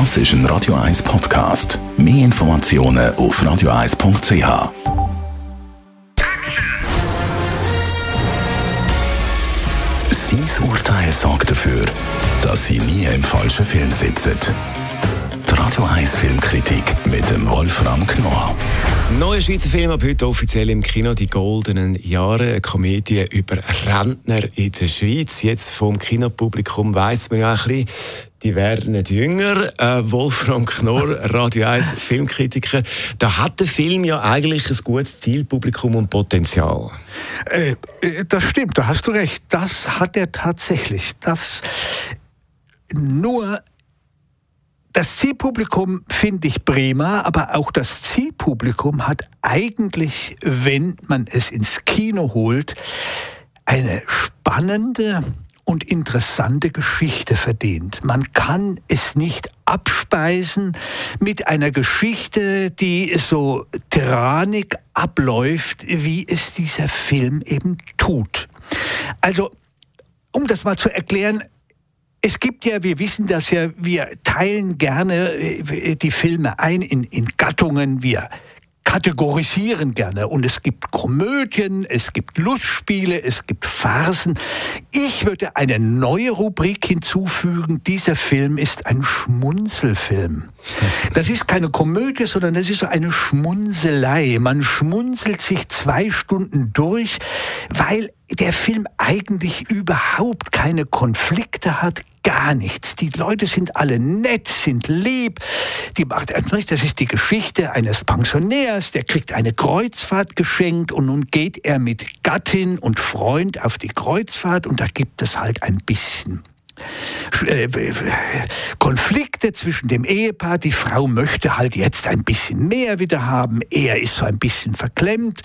Das ist ein Radio 1 Podcast. Mehr Informationen auf radio1.ch. Sein Urteil sorgt dafür, dass Sie nie im falschen Film sitzen. Die Radio 1 Filmkritik mit dem Wolfram Knorr. Neuer Schweizer Film ab heute offiziell im Kino «Die goldenen Jahre», eine Komödie über Rentner in der Schweiz. Jetzt vom Kinopublikum weiss man ja ein bisschen, die werden nicht jünger. Äh, Wolfram Knorr, Radio 1 Filmkritiker. Da hat der Film ja eigentlich ein gutes Zielpublikum und Potenzial. Äh, äh das stimmt, da hast du recht. Das hat er tatsächlich. Das nur das Zielpublikum finde ich prima, aber auch das Zielpublikum hat eigentlich, wenn man es ins Kino holt, eine spannende und interessante Geschichte verdient. Man kann es nicht abspeisen mit einer Geschichte, die so tyrannisch abläuft, wie es dieser Film eben tut. Also, um das mal zu erklären, es gibt ja, wir wissen das ja, wir teilen gerne äh, die Filme ein in, in Gattungen. Wir kategorisieren gerne. Und es gibt Komödien, es gibt Lustspiele, es gibt Farsen. Ich würde eine neue Rubrik hinzufügen. Dieser Film ist ein Schmunzelfilm. Das ist keine Komödie, sondern das ist so eine Schmunzelei. Man schmunzelt sich zwei Stunden durch, weil der Film eigentlich überhaupt keine Konflikte hat, gar nichts. Die Leute sind alle nett, sind lieb. Die macht das ist die Geschichte eines Pensionärs, der kriegt eine Kreuzfahrt geschenkt und nun geht er mit Gattin und Freund auf die Kreuzfahrt und da gibt es halt ein bisschen Konflikte zwischen dem Ehepaar. Die Frau möchte halt jetzt ein bisschen mehr wieder haben. Er ist so ein bisschen verklemmt.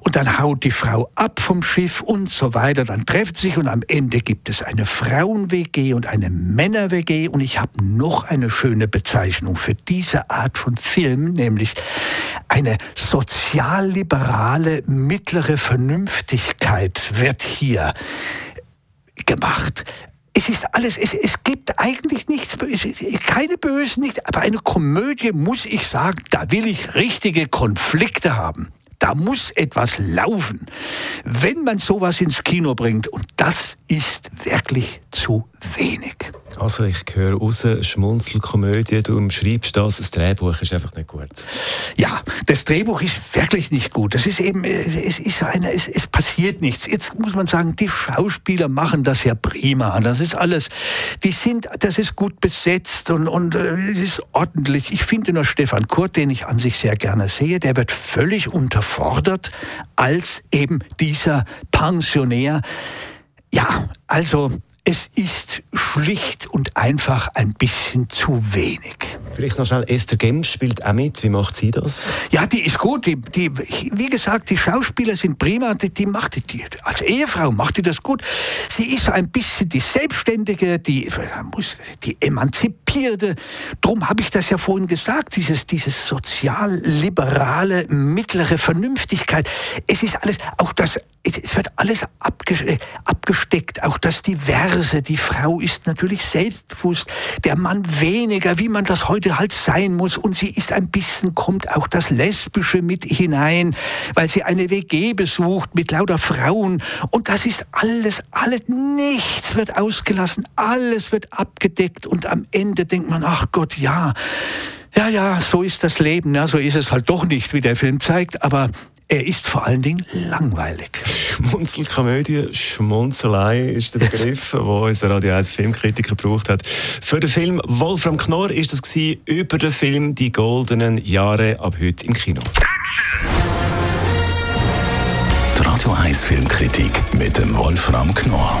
Und dann haut die Frau ab vom Schiff und so weiter. Dann treffen sich und am Ende gibt es eine Frauen-WG und eine Männer-WG. Und ich habe noch eine schöne Bezeichnung für diese Art von Film, nämlich eine sozialliberale mittlere Vernünftigkeit wird hier gemacht es ist alles, es, es gibt eigentlich nichts keine Bösen, nichts, aber eine Komödie muss ich sagen, da will ich richtige Konflikte haben. Da muss etwas laufen, wenn man sowas ins Kino bringt. Und das ist wirklich zu wenig. Also ich höre raus, Schmunzelkomödie, du schreibst das, das Drehbuch ist einfach nicht gut. Ja, das Drehbuch ist wirklich nicht gut. Das ist eben, äh, es ist eine, es, es passiert nichts. Jetzt muss man sagen, die Schauspieler machen das ja prima. Das ist alles, die sind, das ist gut besetzt und, und äh, es ist ordentlich. Ich finde nur Stefan Kurt, den ich an sich sehr gerne sehe, der wird völlig unterfordert als eben dieser Pensionär. Ja, also es ist schlicht und einfach ein bisschen zu wenig. Vielleicht noch schnell, Esther Gems spielt auch mit. Wie macht sie das? Ja, die ist gut. Die, die, wie gesagt, die Schauspieler sind prima. Die, die macht die, als Ehefrau macht die das gut. Sie ist so ein bisschen die Selbstständige, die, die Emanzipierte. Darum habe ich das ja vorhin gesagt, dieses, dieses sozial-liberale, mittlere Vernünftigkeit. Es ist alles, auch das, es wird alles abgesteckt. Auch das Diverse. Die Frau ist natürlich selbstbewusst, der Mann weniger, wie man das heute halt sein muss. Und sie ist ein bisschen, kommt auch das Lesbische mit hinein, weil sie eine WG besucht mit lauter Frauen. Und das ist alles, alles, nichts wird ausgelassen, alles wird abgedeckt. Und am Ende denkt man, ach Gott, ja, ja, ja, so ist das Leben. Ja, so ist es halt doch nicht, wie der Film zeigt. Aber er ist vor allen Dingen langweilig. Schmunzelkomödie, Schmunzelei ist der Begriff, den unser Radio 1 Filmkritiker gebraucht hat. Für den Film Wolfram Knorr ist das über den Film Die goldenen Jahre ab heute im Kino. Die Radio 1 Filmkritik mit dem Wolfram Knorr